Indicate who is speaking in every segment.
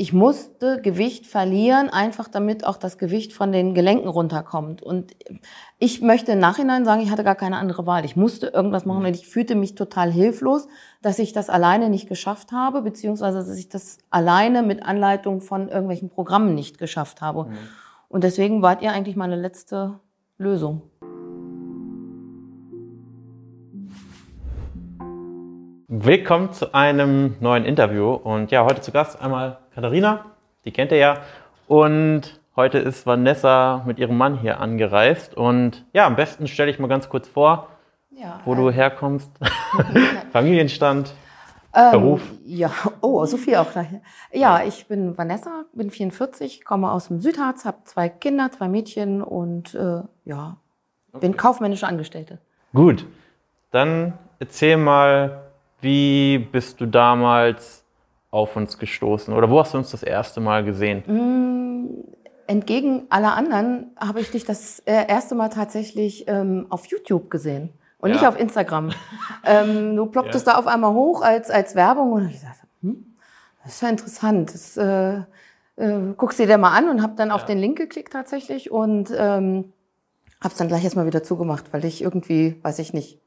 Speaker 1: ich musste Gewicht verlieren, einfach damit auch das Gewicht von den Gelenken runterkommt. Und ich möchte im Nachhinein sagen, ich hatte gar keine andere Wahl. Ich musste irgendwas machen und ich fühlte mich total hilflos, dass ich das alleine nicht geschafft habe, beziehungsweise dass ich das alleine mit Anleitung von irgendwelchen Programmen nicht geschafft habe. Mhm. Und deswegen wart ihr eigentlich meine letzte Lösung.
Speaker 2: Willkommen zu einem neuen Interview. Und ja, heute zu Gast einmal Katharina, die kennt ihr ja. Und heute ist Vanessa mit ihrem Mann hier angereist. Und ja, am besten stelle ich mal ganz kurz vor, ja, wo äh, du herkommst. Familienstand. Ähm, Beruf?
Speaker 1: Ja, oh, so viel auch gleich. Ja, ich bin Vanessa, bin 44, komme aus dem Südharz, habe zwei Kinder, zwei Mädchen und äh, ja, bin kaufmännische Angestellte.
Speaker 2: Gut, dann erzähl mal, wie bist du damals auf uns gestoßen? Oder wo hast du uns das erste Mal gesehen?
Speaker 1: Mm, entgegen aller anderen habe ich dich das äh, erste Mal tatsächlich ähm, auf YouTube gesehen und ja. nicht auf Instagram. ähm, du plopptest ja. da auf einmal hoch als, als Werbung und ich dachte, hm, das ist ja interessant. Das äh, äh, guckst dir mal an und habe dann ja. auf den Link geklickt tatsächlich und ähm, Hab's dann gleich erstmal wieder zugemacht, weil ich irgendwie, weiß ich nicht,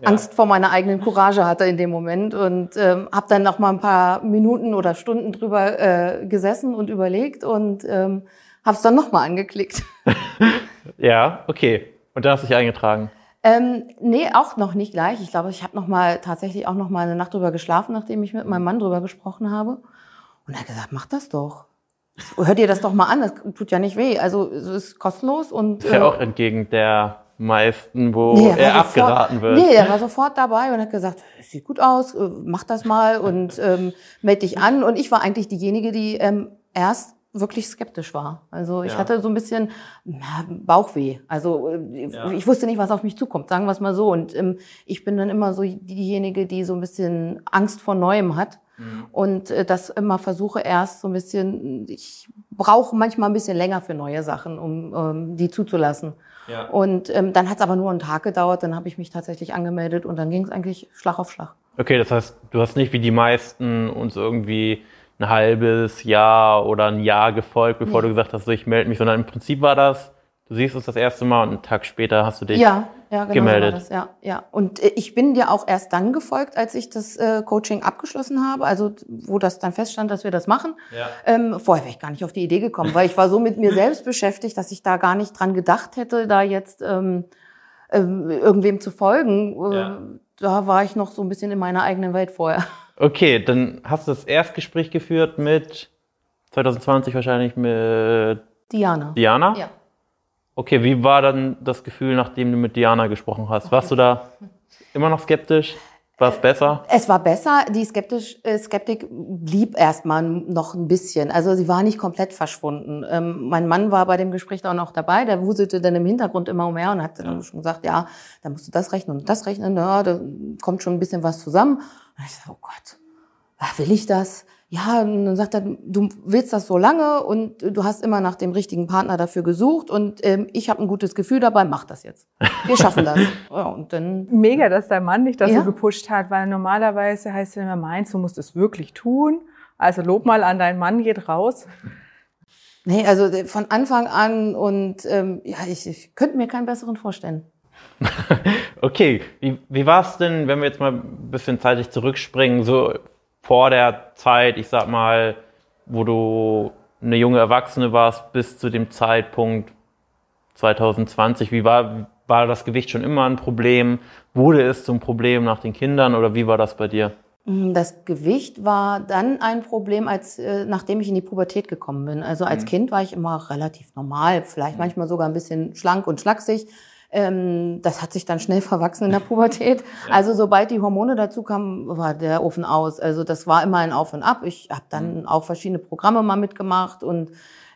Speaker 1: ja. Angst vor meiner eigenen Courage hatte in dem Moment und ähm, habe dann noch mal ein paar Minuten oder Stunden drüber äh, gesessen und überlegt und ähm, habe es dann noch mal angeklickt.
Speaker 2: ja, okay. Und dann hast du dich eingetragen?
Speaker 1: Ähm, nee, auch noch nicht gleich. Ich glaube, ich habe noch mal tatsächlich auch noch mal eine Nacht drüber geschlafen, nachdem ich mit meinem Mann drüber gesprochen habe. Und er hat gesagt, mach das doch. Hört ihr das doch mal an, das tut ja nicht weh. Also es ist kostenlos und.
Speaker 2: Ist ja äh, auch entgegen der meisten, wo nee, er, er sofort, abgeraten wird.
Speaker 1: Nee, er war sofort dabei und hat gesagt, sieht gut aus, äh, mach das mal und ähm, melde dich an. Und ich war eigentlich diejenige, die ähm, erst wirklich skeptisch war. Also ich ja. hatte so ein bisschen na, Bauchweh. Also äh, ja. ich wusste nicht, was auf mich zukommt, sagen wir es mal so. Und ähm, ich bin dann immer so diejenige, die so ein bisschen Angst vor Neuem hat. Mhm. Und äh, das immer versuche erst so ein bisschen, ich brauche manchmal ein bisschen länger für neue Sachen, um ähm, die zuzulassen. Ja. Und ähm, dann hat es aber nur einen Tag gedauert, dann habe ich mich tatsächlich angemeldet und dann ging es eigentlich Schlag auf Schlag.
Speaker 2: Okay, das heißt, du hast nicht wie die meisten uns irgendwie ein halbes Jahr oder ein Jahr gefolgt, bevor nee. du gesagt hast, so, ich melde mich, sondern im Prinzip war das, du siehst es das erste Mal und einen Tag später hast du dich ja, ja, genau gemeldet.
Speaker 1: So das, ja, ja. Und äh, ich bin dir auch erst dann gefolgt, als ich das äh, Coaching abgeschlossen habe, also wo das dann feststand, dass wir das machen. Ja. Ähm, vorher wäre ich gar nicht auf die Idee gekommen, weil ich war so mit mir selbst beschäftigt, dass ich da gar nicht dran gedacht hätte, da jetzt ähm, ähm, irgendwem zu folgen. Äh, ja. Da war ich noch so ein bisschen in meiner eigenen Welt vorher.
Speaker 2: Okay, dann hast du das Erstgespräch geführt mit 2020 wahrscheinlich mit
Speaker 1: Diana.
Speaker 2: Diana? Ja. Okay, wie war dann das Gefühl, nachdem du mit Diana gesprochen hast? Warst du da immer noch skeptisch? War es besser?
Speaker 1: Es war besser. Die Skeptisch, äh, Skeptik blieb erstmal noch ein bisschen. Also sie war nicht komplett verschwunden. Ähm, mein Mann war bei dem Gespräch auch noch dabei. Der wuselte dann im Hintergrund immer umher und hat dann schon gesagt, ja, da musst du das rechnen und das rechnen. Ja, da kommt schon ein bisschen was zusammen. Und ich so, oh Gott, will ich das? Ja, und dann sagt er, du willst das so lange und du hast immer nach dem richtigen Partner dafür gesucht und ähm, ich habe ein gutes Gefühl dabei, mach das jetzt. Wir schaffen das.
Speaker 3: Ja, und dann Mega, dass dein Mann dich da ja? so gepusht hat, weil normalerweise heißt es immer, meinst du musst es wirklich tun. Also Lob mal an deinen Mann, geht raus.
Speaker 1: Nee, also äh, von Anfang an und ähm, ja, ich, ich könnte mir keinen besseren vorstellen.
Speaker 2: okay, wie, wie war es denn, wenn wir jetzt mal ein bisschen zeitlich zurückspringen, so vor der Zeit, ich sag mal, wo du eine junge Erwachsene warst, bis zu dem Zeitpunkt 2020, wie war, war das Gewicht schon immer ein Problem? Wurde es zum Problem nach den Kindern oder wie war das bei dir?
Speaker 1: Mm, das Gewicht war dann ein Problem, als äh, nachdem ich in die Pubertät gekommen bin. Also als mhm. Kind war ich immer relativ normal, vielleicht mhm. manchmal sogar ein bisschen schlank und schlaksig. Ähm, das hat sich dann schnell verwachsen in der Pubertät. Ja. Also sobald die Hormone dazu kamen, war der Ofen aus. Also das war immer ein Auf und Ab. Ich habe dann mhm. auch verschiedene Programme mal mitgemacht und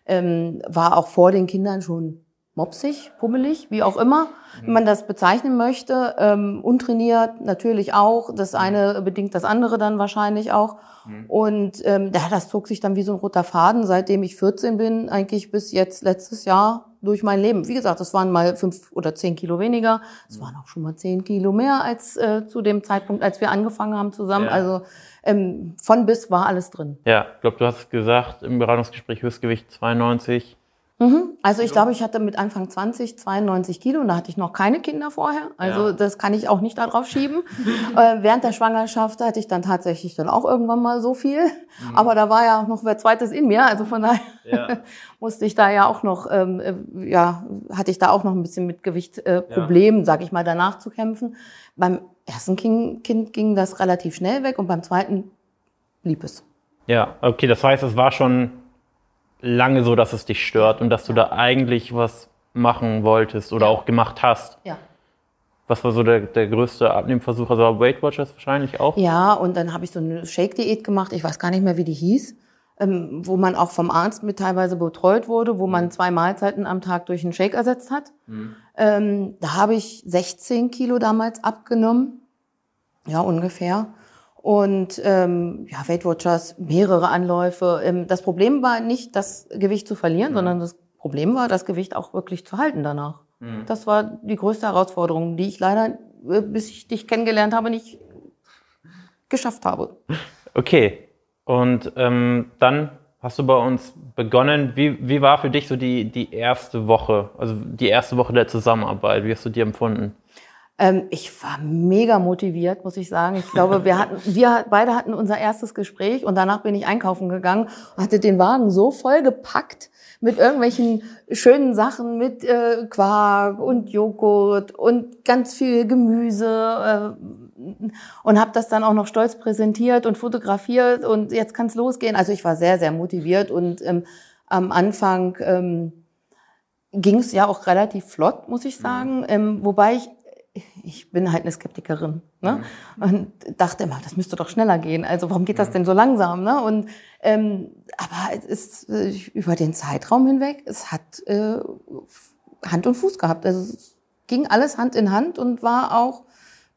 Speaker 1: ähm, war auch vor den Kindern schon mopsig, pummelig, wie auch immer mhm. wie man das bezeichnen möchte. Ähm, untrainiert natürlich auch. Das mhm. eine bedingt das andere dann wahrscheinlich auch. Mhm. Und ähm, ja, das zog sich dann wie so ein roter Faden, seitdem ich 14 bin, eigentlich bis jetzt letztes Jahr durch mein Leben. Wie gesagt, es waren mal fünf oder zehn Kilo weniger. Es waren auch schon mal zehn Kilo mehr als äh, zu dem Zeitpunkt, als wir angefangen haben zusammen. Ja. Also ähm, von bis war alles drin.
Speaker 2: Ja, ich glaube, du hast gesagt im Beratungsgespräch Höchstgewicht 92.
Speaker 1: Mhm. Also ich glaube, ich hatte mit Anfang 20 92 Kilo und da hatte ich noch keine Kinder vorher. Also ja. das kann ich auch nicht darauf schieben. äh, während der Schwangerschaft hatte ich dann tatsächlich dann auch irgendwann mal so viel. Mhm. Aber da war ja auch noch wer zweites in mir. Also von daher ja. musste ich da ja auch noch, ähm, äh, ja, hatte ich da auch noch ein bisschen mit Gewichtproblemen, äh, ja. sag ich mal, danach zu kämpfen. Beim ersten kind, kind ging das relativ schnell weg und beim zweiten blieb es.
Speaker 2: Ja, okay, das heißt, es war schon lange so, dass es dich stört und dass du da eigentlich was machen wolltest oder auch gemacht hast.
Speaker 1: Ja.
Speaker 2: Was war so der, der größte Abnehmversuch? Also Weight Watchers wahrscheinlich auch?
Speaker 1: Ja, und dann habe ich so eine Shake-Diät gemacht. Ich weiß gar nicht mehr, wie die hieß. Ähm, wo man auch vom Arzt mit teilweise betreut wurde, wo man mhm. zwei Mahlzeiten am Tag durch einen Shake ersetzt hat. Mhm. Ähm, da habe ich 16 Kilo damals abgenommen. Ja, ungefähr und ähm, ja, Weight Watchers, mehrere Anläufe. Ähm, das Problem war nicht, das Gewicht zu verlieren, mhm. sondern das Problem war, das Gewicht auch wirklich zu halten danach. Mhm. Das war die größte Herausforderung, die ich leider, äh, bis ich dich kennengelernt habe, nicht geschafft habe.
Speaker 2: Okay. Und ähm, dann hast du bei uns begonnen. Wie, wie war für dich so die, die erste Woche, also die erste Woche der Zusammenarbeit? Wie hast du die empfunden?
Speaker 1: Ähm, ich war mega motiviert, muss ich sagen. Ich glaube, wir hatten, wir beide hatten unser erstes Gespräch und danach bin ich einkaufen gegangen und hatte den Wagen so voll gepackt mit irgendwelchen schönen Sachen, mit äh, Quark und Joghurt und ganz viel Gemüse äh, und habe das dann auch noch stolz präsentiert und fotografiert und jetzt kann es losgehen. Also ich war sehr, sehr motiviert und ähm, am Anfang ähm, ging es ja auch relativ flott, muss ich sagen. Ähm, wobei ich ich bin halt eine Skeptikerin ne? Mhm. und dachte immer, das müsste doch schneller gehen. Also warum geht das denn so langsam? Ne? Und ähm, aber es ist äh, über den Zeitraum hinweg, es hat äh, Hand und Fuß gehabt. Also es ging alles Hand in Hand und war auch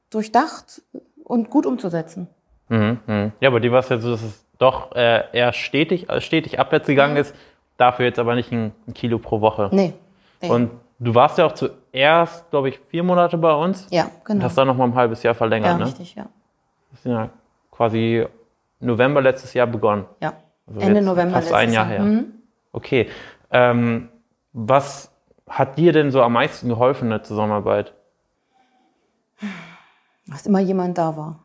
Speaker 1: durchdacht und gut umzusetzen.
Speaker 2: Mhm, mh. Ja, aber die war es ja so, dass es doch äh, eher stetig, äh, stetig abwärts gegangen mhm. ist. Dafür jetzt aber nicht ein, Kilo pro Woche.
Speaker 1: Nee. nee.
Speaker 2: Und Du warst ja auch zuerst, glaube ich, vier Monate bei uns.
Speaker 1: Ja, genau.
Speaker 2: Und hast dann noch mal ein halbes Jahr verlängert,
Speaker 1: ja,
Speaker 2: ne?
Speaker 1: richtig, ja.
Speaker 2: Das ist ja quasi November letztes Jahr begonnen.
Speaker 1: Ja, also Ende November
Speaker 2: fast letztes ein Jahr her. Mhm. Okay. Ähm, was hat dir denn so am meisten geholfen in der Zusammenarbeit?
Speaker 1: Dass immer jemand da war.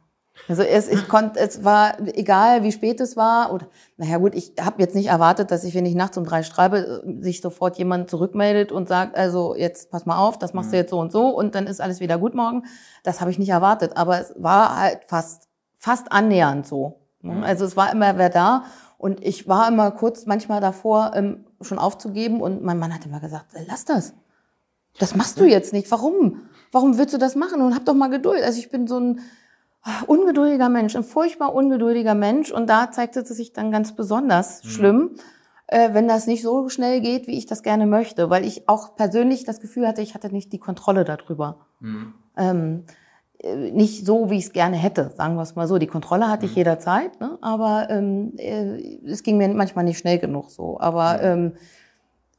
Speaker 1: Also es, ich konnte, es war egal, wie spät es war. Oder naja gut, ich habe jetzt nicht erwartet, dass ich, wenn ich nachts um drei schreibe, sich sofort jemand zurückmeldet und sagt, also jetzt pass mal auf, das machst du mhm. jetzt so und so und dann ist alles wieder gut morgen. Das habe ich nicht erwartet, aber es war halt fast fast annähernd so. Ne? Mhm. Also es war immer wer da und ich war immer kurz manchmal davor, ähm, schon aufzugeben und mein Mann hat immer gesagt, lass das. Das machst du jetzt nicht. Warum? Warum willst du das machen? Und hab doch mal Geduld. Also ich bin so ein ungeduldiger Mensch, ein furchtbar ungeduldiger Mensch. Und da zeigte es sich dann ganz besonders mhm. schlimm, äh, wenn das nicht so schnell geht, wie ich das gerne möchte, weil ich auch persönlich das Gefühl hatte, ich hatte nicht die Kontrolle darüber. Mhm. Ähm, äh, nicht so, wie ich es gerne hätte, sagen wir es mal so. Die Kontrolle hatte mhm. ich jederzeit, ne? aber ähm, äh, es ging mir manchmal nicht schnell genug so. Aber mhm. ähm,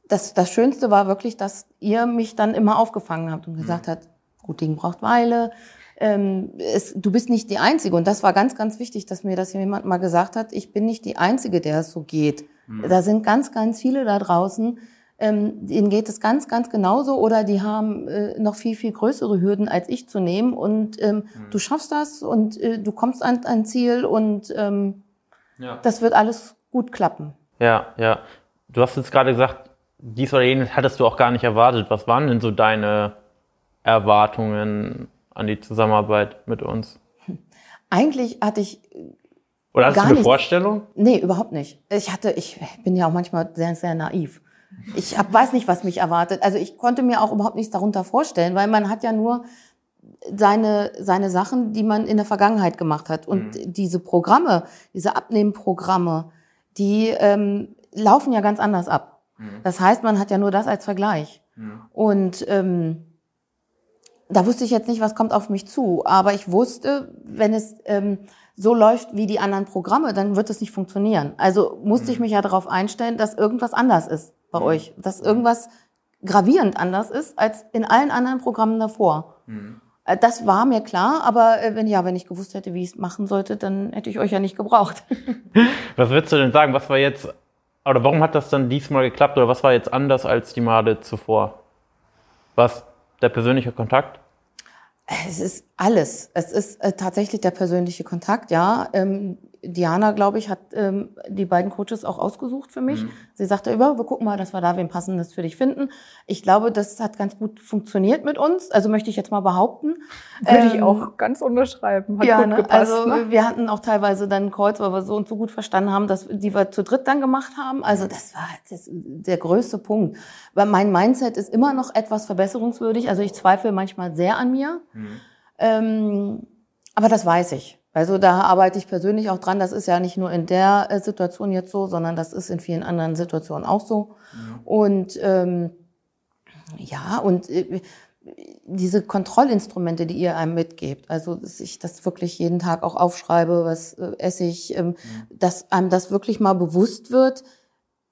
Speaker 1: das, das Schönste war wirklich, dass ihr mich dann immer aufgefangen habt und gesagt mhm. habt, gut Ding braucht Weile, ähm, es, du bist nicht die Einzige. Und das war ganz, ganz wichtig, dass mir das jemand mal gesagt hat. Ich bin nicht die Einzige, der es so geht. Mhm. Da sind ganz, ganz viele da draußen, ähm, denen geht es ganz, ganz genauso oder die haben äh, noch viel, viel größere Hürden als ich zu nehmen. Und ähm, mhm. du schaffst das und äh, du kommst an ein Ziel und ähm, ja. das wird alles gut klappen.
Speaker 2: Ja, ja. Du hast jetzt gerade gesagt, dies oder jenes hattest du auch gar nicht erwartet. Was waren denn so deine Erwartungen an die Zusammenarbeit mit uns?
Speaker 1: Eigentlich hatte ich.
Speaker 2: Oder hast du eine nicht, Vorstellung?
Speaker 1: Nee, überhaupt nicht. Ich hatte, ich bin ja auch manchmal sehr, sehr naiv. Ich hab, weiß nicht, was mich erwartet. Also ich konnte mir auch überhaupt nichts darunter vorstellen, weil man hat ja nur seine, seine Sachen, die man in der Vergangenheit gemacht hat. Und mhm. diese Programme, diese Abnehmprogramme, die ähm, laufen ja ganz anders ab. Mhm. Das heißt, man hat ja nur das als Vergleich. Mhm. Und ähm, da wusste ich jetzt nicht, was kommt auf mich zu. Aber ich wusste, wenn es ähm, so läuft wie die anderen Programme, dann wird es nicht funktionieren. Also musste ich mhm. mich ja darauf einstellen, dass irgendwas anders ist bei mhm. euch. Dass irgendwas gravierend anders ist als in allen anderen Programmen davor. Mhm. Das war mir klar, aber äh, wenn ja, wenn ich gewusst hätte, wie ich es machen sollte, dann hätte ich euch ja nicht gebraucht.
Speaker 2: was würdest du denn sagen? Was war jetzt, oder warum hat das dann diesmal geklappt oder was war jetzt anders als die Male zuvor? Was der persönliche Kontakt?
Speaker 1: Es ist alles. Es ist äh, tatsächlich der persönliche Kontakt, ja. Ähm, Diana, glaube ich, hat ähm, die beiden Coaches auch ausgesucht für mich. Mhm. Sie sagte, über, wir gucken mal, dass wir da wen passendes für dich finden. Ich glaube, das hat ganz gut funktioniert mit uns. Also möchte ich jetzt mal behaupten.
Speaker 3: Würde ähm, ich auch ganz unterschreiben.
Speaker 1: Hat ja, gut ne? gepasst. Also ne? wir hatten auch teilweise dann Calls, weil wir so und so gut verstanden haben, dass die wir zu dritt dann gemacht haben. Also das war das, der größte Punkt. Weil mein Mindset ist immer noch etwas verbesserungswürdig. Also ich zweifle manchmal sehr an mir. Mhm. Ähm, aber das weiß ich. Also da arbeite ich persönlich auch dran. Das ist ja nicht nur in der äh, Situation jetzt so, sondern das ist in vielen anderen Situationen auch so. Mhm. Und ähm, ja, und äh, diese Kontrollinstrumente, die ihr einem mitgebt, also dass ich das wirklich jeden Tag auch aufschreibe, was äh, esse ich, ähm, mhm. dass einem das wirklich mal bewusst wird,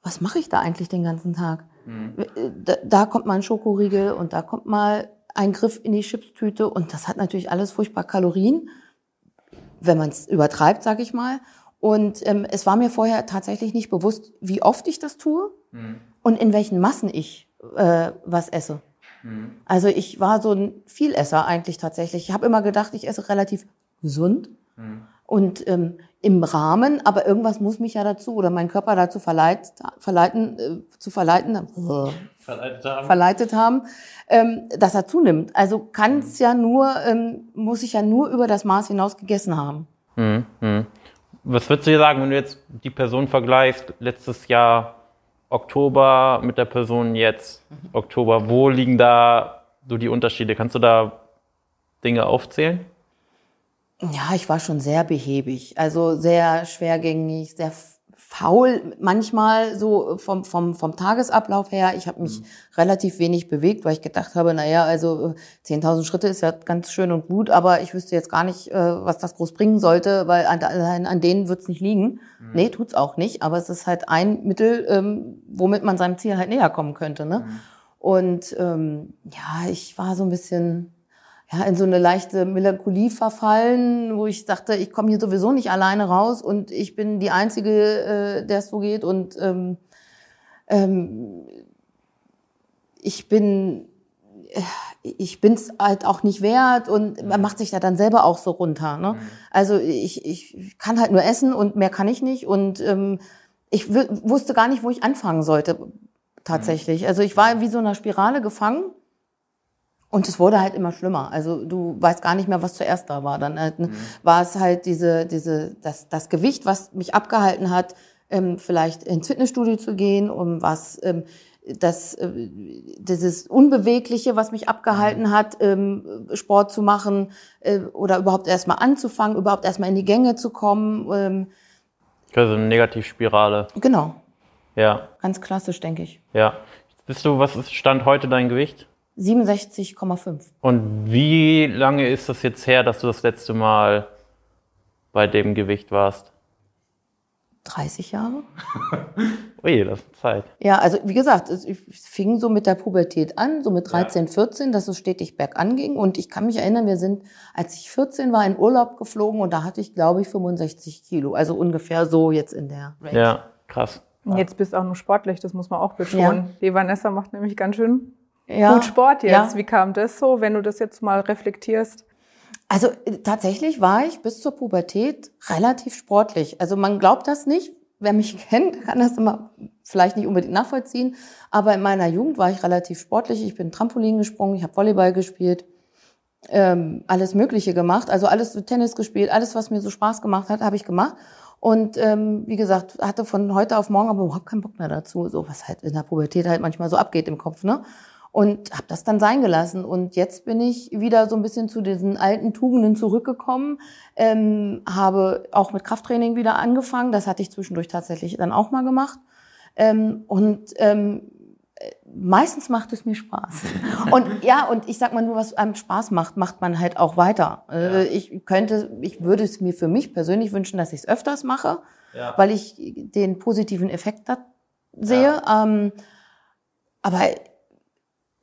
Speaker 1: was mache ich da eigentlich den ganzen Tag? Mhm. Äh, da, da kommt mal ein Schokoriegel und da kommt mal ein Griff in die Chipstüte und das hat natürlich alles furchtbar Kalorien wenn man es übertreibt, sage ich mal. Und ähm, es war mir vorher tatsächlich nicht bewusst, wie oft ich das tue mhm. und in welchen Massen ich äh, was esse. Mhm. Also ich war so ein Vielesser eigentlich tatsächlich. Ich habe immer gedacht, ich esse relativ gesund mhm. und ähm, im Rahmen, aber irgendwas muss mich ja dazu oder mein Körper dazu verleit, verleiten, äh, zu verleiten, verleitet haben, verleitet haben ähm, dass er zunimmt. Also kann es ja nur, ähm, muss ich ja nur über das Maß hinaus gegessen haben.
Speaker 2: Mhm. Mhm. Was würdest du dir sagen, wenn du jetzt die Person vergleichst, letztes Jahr Oktober mit der Person jetzt Oktober, wo liegen da so die Unterschiede? Kannst du da Dinge aufzählen?
Speaker 1: Ja, ich war schon sehr behäbig, also sehr schwergängig, sehr faul manchmal so vom, vom, vom Tagesablauf her. Ich habe mich mhm. relativ wenig bewegt, weil ich gedacht habe, naja, also 10.000 Schritte ist ja ganz schön und gut, aber ich wüsste jetzt gar nicht, äh, was das groß bringen sollte, weil an, an, an denen wird's nicht liegen. Mhm. Nee, tut's auch nicht, aber es ist halt ein Mittel, ähm, womit man seinem Ziel halt näher kommen könnte. Ne? Mhm. Und ähm, ja, ich war so ein bisschen ja, in so eine leichte Melancholie verfallen, wo ich dachte, ich komme hier sowieso nicht alleine raus und ich bin die Einzige, äh, der es so geht. Und ähm, ähm, ich bin äh, ich bin's halt auch nicht wert und man macht sich da dann selber auch so runter. Ne? Mhm. Also ich, ich kann halt nur essen und mehr kann ich nicht und ähm, ich wusste gar nicht, wo ich anfangen sollte tatsächlich. Mhm. Also ich war wie so einer Spirale gefangen und es wurde halt immer schlimmer. Also du weißt gar nicht mehr, was zuerst da war. Dann halt, mhm. war es halt diese, diese, das, das Gewicht, was mich abgehalten hat, ähm, vielleicht ins Fitnessstudio zu gehen, um was ähm, das äh, dieses Unbewegliche, was mich abgehalten mhm. hat, ähm, Sport zu machen äh, oder überhaupt erstmal anzufangen, überhaupt erstmal in die Gänge zu kommen. Ähm.
Speaker 2: Also eine Negativspirale.
Speaker 1: Genau.
Speaker 2: Ja.
Speaker 1: Ganz klassisch, denke ich.
Speaker 2: Ja. Bist du, was ist Stand heute dein Gewicht?
Speaker 1: 67,5.
Speaker 2: Und wie lange ist das jetzt her, dass du das letzte Mal bei dem Gewicht warst?
Speaker 1: 30 Jahre.
Speaker 2: Ui, das ist Zeit.
Speaker 1: Ja, also wie gesagt, es fing so mit der Pubertät an, so mit 13, ja. 14, dass es stetig bergan ging. Und ich kann mich erinnern, wir sind, als ich 14 war, in Urlaub geflogen und da hatte ich, glaube ich, 65 Kilo. Also ungefähr so jetzt in der
Speaker 2: Range. Ja, krass.
Speaker 3: Und jetzt bist du auch nur sportlich, das muss man auch betonen. Ja. Die Vanessa macht nämlich ganz schön ja. gut Sport jetzt. Ja. Wie kam das so, wenn du das jetzt mal reflektierst?
Speaker 1: Also äh, tatsächlich war ich bis zur Pubertät relativ sportlich. Also man glaubt das nicht. Wer mich kennt, kann das immer vielleicht nicht unbedingt nachvollziehen. Aber in meiner Jugend war ich relativ sportlich. Ich bin Trampolin gesprungen, ich habe Volleyball gespielt, ähm, alles Mögliche gemacht. Also alles Tennis gespielt, alles, was mir so Spaß gemacht hat, habe ich gemacht. Und ähm, wie gesagt, hatte von heute auf morgen aber überhaupt keinen Bock mehr dazu. So was halt in der Pubertät halt manchmal so abgeht im Kopf, ne? Und habe das dann sein gelassen. Und jetzt bin ich wieder so ein bisschen zu diesen alten Tugenden zurückgekommen, ähm, habe auch mit Krafttraining wieder angefangen. Das hatte ich zwischendurch tatsächlich dann auch mal gemacht. Ähm, und ähm, meistens macht es mir Spaß. Und ja, und ich sag mal nur, was einem Spaß macht, macht man halt auch weiter. Äh, ja. Ich könnte, ich würde es mir für mich persönlich wünschen, dass ich es öfters mache, ja. weil ich den positiven Effekt da sehe. Ja. Ähm, aber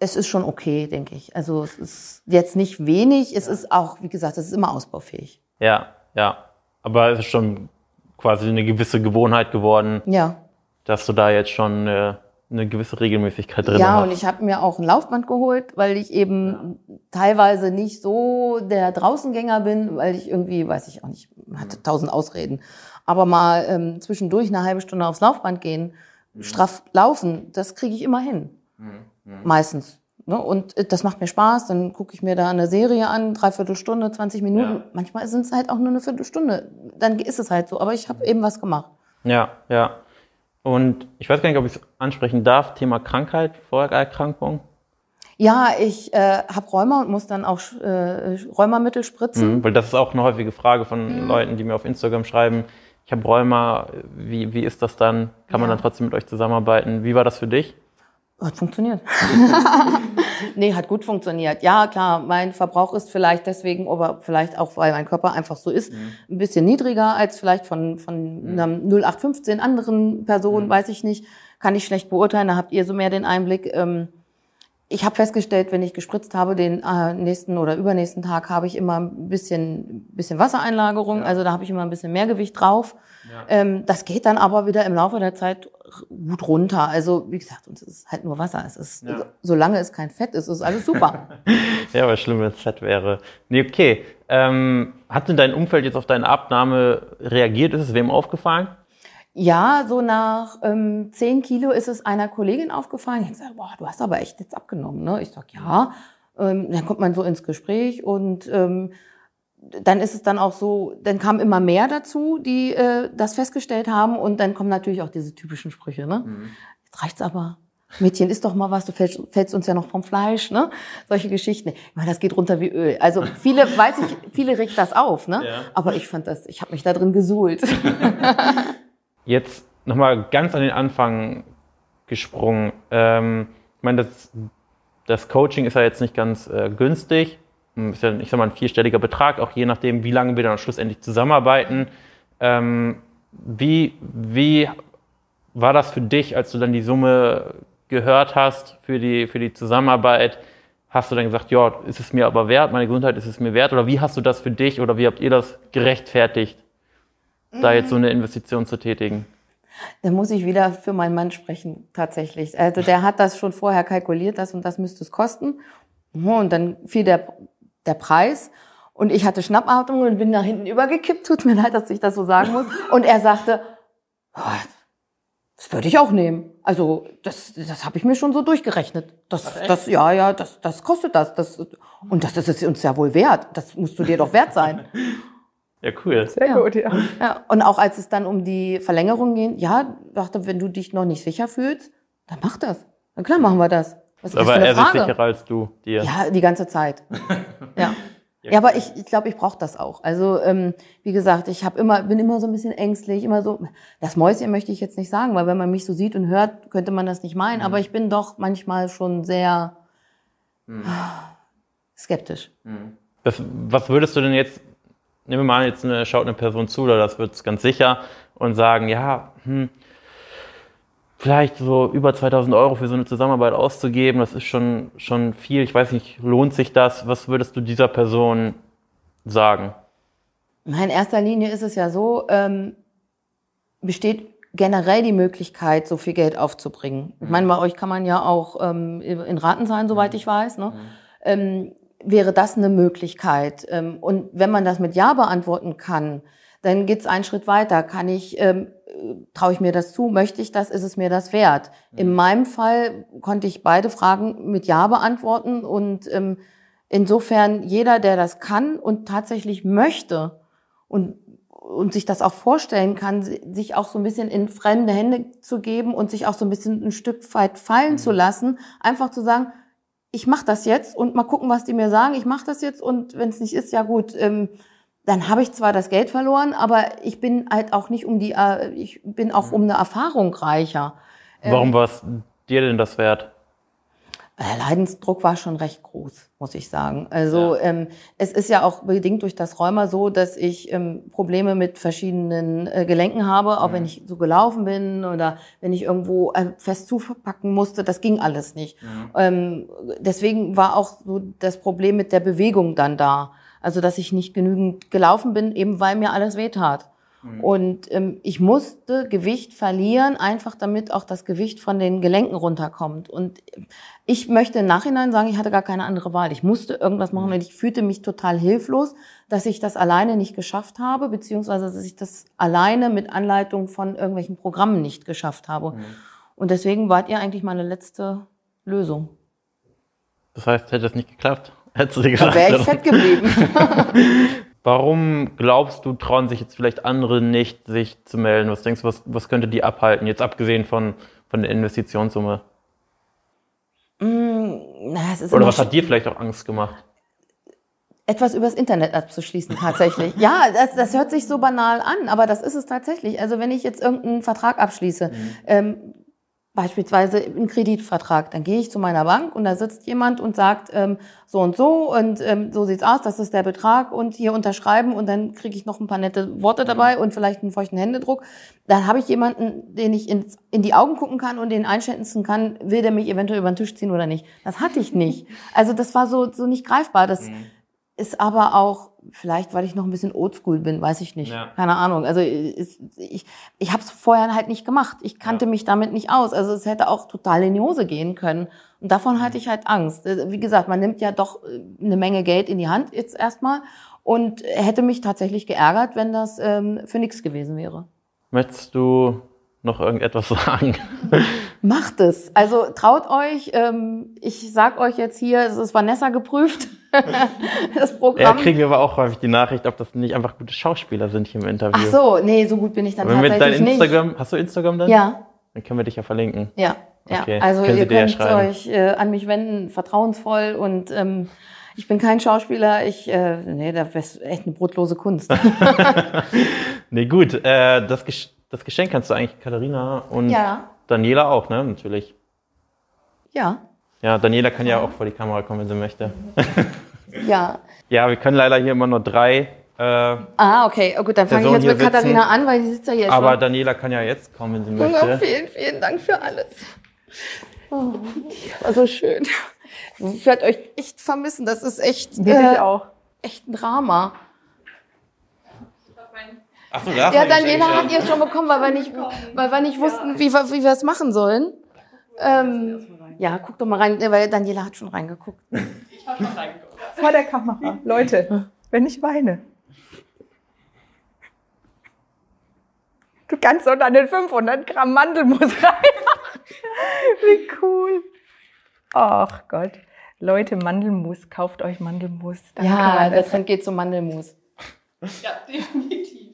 Speaker 1: es ist schon okay, denke ich. Also es ist jetzt nicht wenig, es ja. ist auch, wie gesagt, es ist immer ausbaufähig.
Speaker 2: Ja, ja. Aber es ist schon quasi eine gewisse Gewohnheit geworden.
Speaker 1: Ja.
Speaker 2: Dass du da jetzt schon äh, eine gewisse Regelmäßigkeit drin
Speaker 1: ja,
Speaker 2: hast.
Speaker 1: Ja, und ich habe mir auch ein Laufband geholt, weil ich eben ja. teilweise nicht so der Draußengänger bin, weil ich irgendwie, weiß ich auch nicht, hatte tausend Ausreden. Aber mal ähm, zwischendurch eine halbe Stunde aufs Laufband gehen, mhm. straff laufen, das kriege ich immer hin. Mhm. Mhm. Meistens. Ne? Und äh, das macht mir Spaß. Dann gucke ich mir da eine Serie an, dreiviertel Stunde, 20 Minuten. Ja. Manchmal sind es halt auch nur eine Viertelstunde. Dann ist es halt so. Aber ich habe eben was gemacht.
Speaker 2: Ja, ja. Und ich weiß gar nicht, ob ich es ansprechen darf. Thema Krankheit, Vorerkrankung.
Speaker 1: Ja, ich äh, habe Rheuma und muss dann auch äh, Rheumamittel spritzen.
Speaker 2: Mhm, weil das ist auch eine häufige Frage von mhm. Leuten, die mir auf Instagram schreiben. Ich habe Rheuma. Wie, wie ist das dann? Kann ja. man dann trotzdem mit euch zusammenarbeiten? Wie war das für dich?
Speaker 1: Hat funktioniert. nee, hat gut funktioniert. Ja, klar, mein Verbrauch ist vielleicht deswegen, aber vielleicht auch, weil mein Körper einfach so ist, mhm. ein bisschen niedriger als vielleicht von, von mhm. einer 0815 anderen Person, mhm. weiß ich nicht. Kann ich schlecht beurteilen, da habt ihr so mehr den Einblick. Ähm, ich habe festgestellt, wenn ich gespritzt habe, den äh, nächsten oder übernächsten Tag habe ich immer ein bisschen, bisschen Wassereinlagerung. Ja. Also da habe ich immer ein bisschen mehr Gewicht drauf. Ja. Ähm, das geht dann aber wieder im Laufe der Zeit gut runter. Also wie gesagt, es ist halt nur Wasser. Es ist, ja. solange es kein Fett ist, ist alles super.
Speaker 2: ja, aber schlimm, wenn es Fett wäre. Nee, okay. Ähm, hat denn dein Umfeld jetzt auf deine Abnahme reagiert? Ist es wem aufgefallen?
Speaker 1: Ja, so nach ähm, 10 Kilo ist es einer Kollegin aufgefallen. Ich habe gesagt, boah, du hast aber echt jetzt abgenommen. Ne? Ich sag ja. Ähm, dann kommt man so ins Gespräch und ähm, dann ist es dann auch so, dann kam immer mehr dazu, die äh, das festgestellt haben und dann kommen natürlich auch diese typischen Sprüche. Ne? Mhm. Jetzt reicht's aber. Mädchen, isst doch mal was, du fällst, fällst uns ja noch vom Fleisch, ne? Solche Geschichten. Ich meine, das geht runter wie Öl. Also viele, weiß ich, viele riecht das auf, ne? Ja. Aber ich fand das, ich habe mich da drin gesuhlt.
Speaker 2: Jetzt nochmal ganz an den Anfang gesprungen. Ähm, ich meine, das, das Coaching ist ja jetzt nicht ganz äh, günstig. Hm, ist ja, ich sag mal, ein vierstelliger Betrag, auch je nachdem, wie lange wir dann schlussendlich zusammenarbeiten. Ähm, wie, wie war das für dich, als du dann die Summe gehört hast für die, für die Zusammenarbeit? Hast du dann gesagt, ja, ist es mir aber wert, meine Gesundheit ist es mir wert? Oder wie hast du das für dich oder wie habt ihr das gerechtfertigt? Da jetzt so eine Investition zu tätigen?
Speaker 1: Da muss ich wieder für meinen Mann sprechen, tatsächlich. Also der hat das schon vorher kalkuliert, das und das müsste es kosten. Und dann fiel der, der Preis. Und ich hatte Schnappatmung und bin nach hinten übergekippt. Tut mir leid, dass ich das so sagen muss. Und er sagte, oh, das würde ich auch nehmen. Also das, das habe ich mir schon so durchgerechnet. Das, das, ja, ja, das, das kostet das, das. Und das, das ist uns ja wohl wert. Das musst du dir doch wert sein.
Speaker 2: Ja, cool.
Speaker 1: Sehr ja. gut, ja. ja. Und auch als es dann um die Verlängerung ging, ja, dachte, wenn du dich noch nicht sicher fühlst, dann mach das. Na klar machen wir das.
Speaker 2: Was ist aber er sich sicherer als du dir.
Speaker 1: Ja, die ganze Zeit. ja. Ja, aber ich, ich glaube, ich brauche das auch. Also ähm, wie gesagt, ich hab immer, bin immer so ein bisschen ängstlich, immer so. Das Mäuschen möchte ich jetzt nicht sagen, weil wenn man mich so sieht und hört, könnte man das nicht meinen. Mhm. Aber ich bin doch manchmal schon sehr mhm. skeptisch.
Speaker 2: Mhm. Das, was würdest du denn jetzt nehmen wir mal jetzt eine, schaut eine Person zu, oder das wird es ganz sicher, und sagen, ja, hm, vielleicht so über 2000 Euro für so eine Zusammenarbeit auszugeben, das ist schon, schon viel. Ich weiß nicht, lohnt sich das? Was würdest du dieser Person sagen?
Speaker 1: In erster Linie ist es ja so, ähm, besteht generell die Möglichkeit, so viel Geld aufzubringen. Ich meine, bei euch kann man ja auch ähm, in Raten sein, soweit mhm. ich weiß. Ne? Mhm. Ähm, wäre das eine Möglichkeit. Ähm, und wenn man das mit Ja beantworten kann, dann geht's einen Schritt weiter. Kann ich, ähm, traue ich mir das zu? Möchte ich das? Ist es mir das wert? Mhm. In meinem Fall konnte ich beide Fragen mit Ja beantworten und ähm, insofern jeder, der das kann und tatsächlich möchte und und sich das auch vorstellen kann, sich auch so ein bisschen in fremde Hände zu geben und sich auch so ein bisschen ein Stück weit fallen mhm. zu lassen, einfach zu sagen, ich mache das jetzt und mal gucken, was die mir sagen. Ich mache das jetzt und wenn es nicht ist, ja gut, ähm, dann habe ich zwar das Geld verloren, aber ich bin halt auch nicht um die, äh, ich bin auch um eine Erfahrung reicher.
Speaker 2: Warum ähm, war es dir denn das wert?
Speaker 1: Der Leidensdruck war schon recht groß, muss ich sagen. Also ja. ähm, es ist ja auch bedingt durch das Rheuma so, dass ich ähm, Probleme mit verschiedenen äh, Gelenken habe, auch mhm. wenn ich so gelaufen bin oder wenn ich irgendwo äh, fest zupacken musste, das ging alles nicht. Mhm. Ähm, deswegen war auch so das Problem mit der Bewegung dann da. Also dass ich nicht genügend gelaufen bin, eben weil mir alles wehtat. Mhm. Und ähm, ich musste Gewicht verlieren, einfach damit auch das Gewicht von den Gelenken runterkommt. Und ich möchte im Nachhinein sagen, ich hatte gar keine andere Wahl. Ich musste irgendwas machen mhm. und ich fühlte mich total hilflos, dass ich das alleine nicht geschafft habe, beziehungsweise dass ich das alleine mit Anleitung von irgendwelchen Programmen nicht geschafft habe. Mhm. Und deswegen wart ihr eigentlich meine letzte Lösung.
Speaker 2: Das heißt, hätte es nicht geklappt? Hättest du dir gesagt?
Speaker 1: Da wäre ich fett geblieben.
Speaker 2: Warum glaubst du, trauen sich jetzt vielleicht andere nicht, sich zu melden? Was denkst du, was, was könnte die abhalten, jetzt abgesehen von, von der Investitionssumme?
Speaker 1: Mm, na,
Speaker 2: Oder was hat dir vielleicht auch Angst gemacht?
Speaker 1: Etwas übers Internet abzuschließen, tatsächlich. ja, das, das hört sich so banal an, aber das ist es tatsächlich. Also wenn ich jetzt irgendeinen Vertrag abschließe, mhm. ähm, beispielsweise einen Kreditvertrag. Dann gehe ich zu meiner Bank und da sitzt jemand und sagt ähm, so und so und ähm, so sieht's aus, das ist der Betrag und hier unterschreiben und dann kriege ich noch ein paar nette Worte dabei und vielleicht einen feuchten Händedruck. Dann habe ich jemanden, den ich ins, in die Augen gucken kann und den einschätzen kann, will der mich eventuell über den Tisch ziehen oder nicht. Das hatte ich nicht. Also das war so so nicht greifbar. Das mhm. ist aber auch vielleicht, weil ich noch ein bisschen oldschool bin, weiß ich nicht. Ja. Keine Ahnung. Also ich, ich, ich habe es vorher halt nicht gemacht. Ich kannte ja. mich damit nicht aus. Also es hätte auch total in die Hose gehen können. Und davon hatte ich halt Angst. Äh, wie gesagt, man nimmt ja doch äh, eine Menge Geld in die Hand jetzt erstmal und hätte mich tatsächlich geärgert, wenn das ähm, für nichts gewesen wäre.
Speaker 2: Möchtest du noch irgendetwas sagen?
Speaker 1: Macht es. Also traut euch. Ähm, ich sag euch jetzt hier, es ist Vanessa geprüft.
Speaker 2: das Programm. Ja, kriegen wir aber auch häufig die Nachricht, ob das nicht einfach gute Schauspieler sind hier im Interview.
Speaker 1: Ach so, nee, so gut bin ich dann
Speaker 2: Wenn
Speaker 1: tatsächlich
Speaker 2: mit dein Instagram, nicht. Hast du Instagram dann?
Speaker 1: Ja.
Speaker 2: Dann können wir dich ja verlinken.
Speaker 1: Ja, okay. ja. Also Können ihr könnt ja euch äh, an mich wenden, vertrauensvoll und ähm, ich bin kein Schauspieler, ich, äh, nee, das ist echt eine brotlose Kunst.
Speaker 2: nee, gut, äh, das, das Geschenk kannst du eigentlich Katharina und ja. Daniela auch, ne, natürlich.
Speaker 1: Ja.
Speaker 2: Ja, Daniela kann ja auch vor die Kamera kommen, wenn sie möchte.
Speaker 1: ja.
Speaker 2: Ja, wir können leider hier immer nur drei. Äh,
Speaker 1: ah, okay. Oh, gut, dann fange ich jetzt mit sitzen. Katharina an, weil die sitzt ja hier
Speaker 2: Aber schon. Daniela kann ja jetzt kommen, wenn sie möchte.
Speaker 1: Ja, vielen, vielen Dank für alles. Oh, war so schön. Ich werde euch echt vermissen. Das ist echt,
Speaker 3: äh, auch.
Speaker 1: echt ein Drama.
Speaker 2: Ach so,
Speaker 1: ja, Daniela hat ihr schon bekommen, weil wir nicht, weil wir nicht wussten, wie wir, wie wir es machen sollen. Ähm, ja, guck doch mal rein, weil Daniela hat schon reingeguckt.
Speaker 3: Ich habe schon reingeguckt. Vor der Kamera. Leute, wenn ich weine. Du kannst doch dann den 500 Gramm Mandelmus reinmachen. Wie cool. Ach Gott. Leute, Mandelmus, kauft euch Mandelmus.
Speaker 1: Dann ja, der Trend geht zum Mandelmus.
Speaker 3: Ja, definitiv.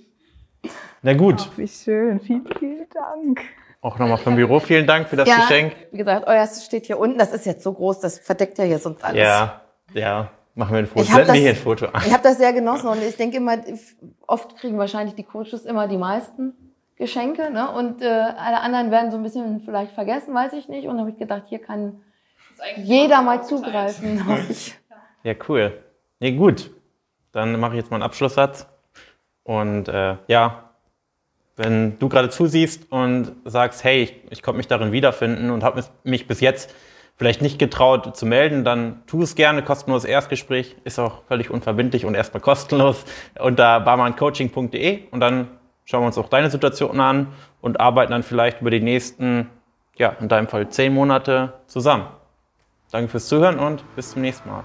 Speaker 2: Na gut.
Speaker 3: Ach, wie schön. Vielen, vielen Dank.
Speaker 2: Auch nochmal vom Büro vielen Dank für das ja, Geschenk.
Speaker 1: Wie gesagt, euer steht hier unten. Das ist jetzt so groß, das verdeckt ja hier sonst alles.
Speaker 2: Ja, ja. Machen wir ein Foto. Blenden wir hier ein Foto
Speaker 1: an. Ich habe das sehr genossen und ich denke immer, oft kriegen wahrscheinlich die Coaches immer die meisten Geschenke, ne? Und äh, alle anderen werden so ein bisschen vielleicht vergessen, weiß ich nicht. Und da habe ich gedacht, hier kann jeder mal zugreifen.
Speaker 2: Ja, cool. Nee, gut. Dann mache ich jetzt mal einen Abschlusssatz. Und äh, ja, wenn du gerade zusiehst und sagst, hey, ich, ich konnte mich darin wiederfinden und habe mich bis jetzt vielleicht nicht getraut zu melden, dann tu es gerne. Kostenloses Erstgespräch ist auch völlig unverbindlich und erstmal kostenlos unter barmancoaching.de und dann schauen wir uns auch deine Situation an und arbeiten dann vielleicht über die nächsten, ja, in deinem Fall zehn Monate zusammen. Danke fürs Zuhören und bis zum nächsten Mal.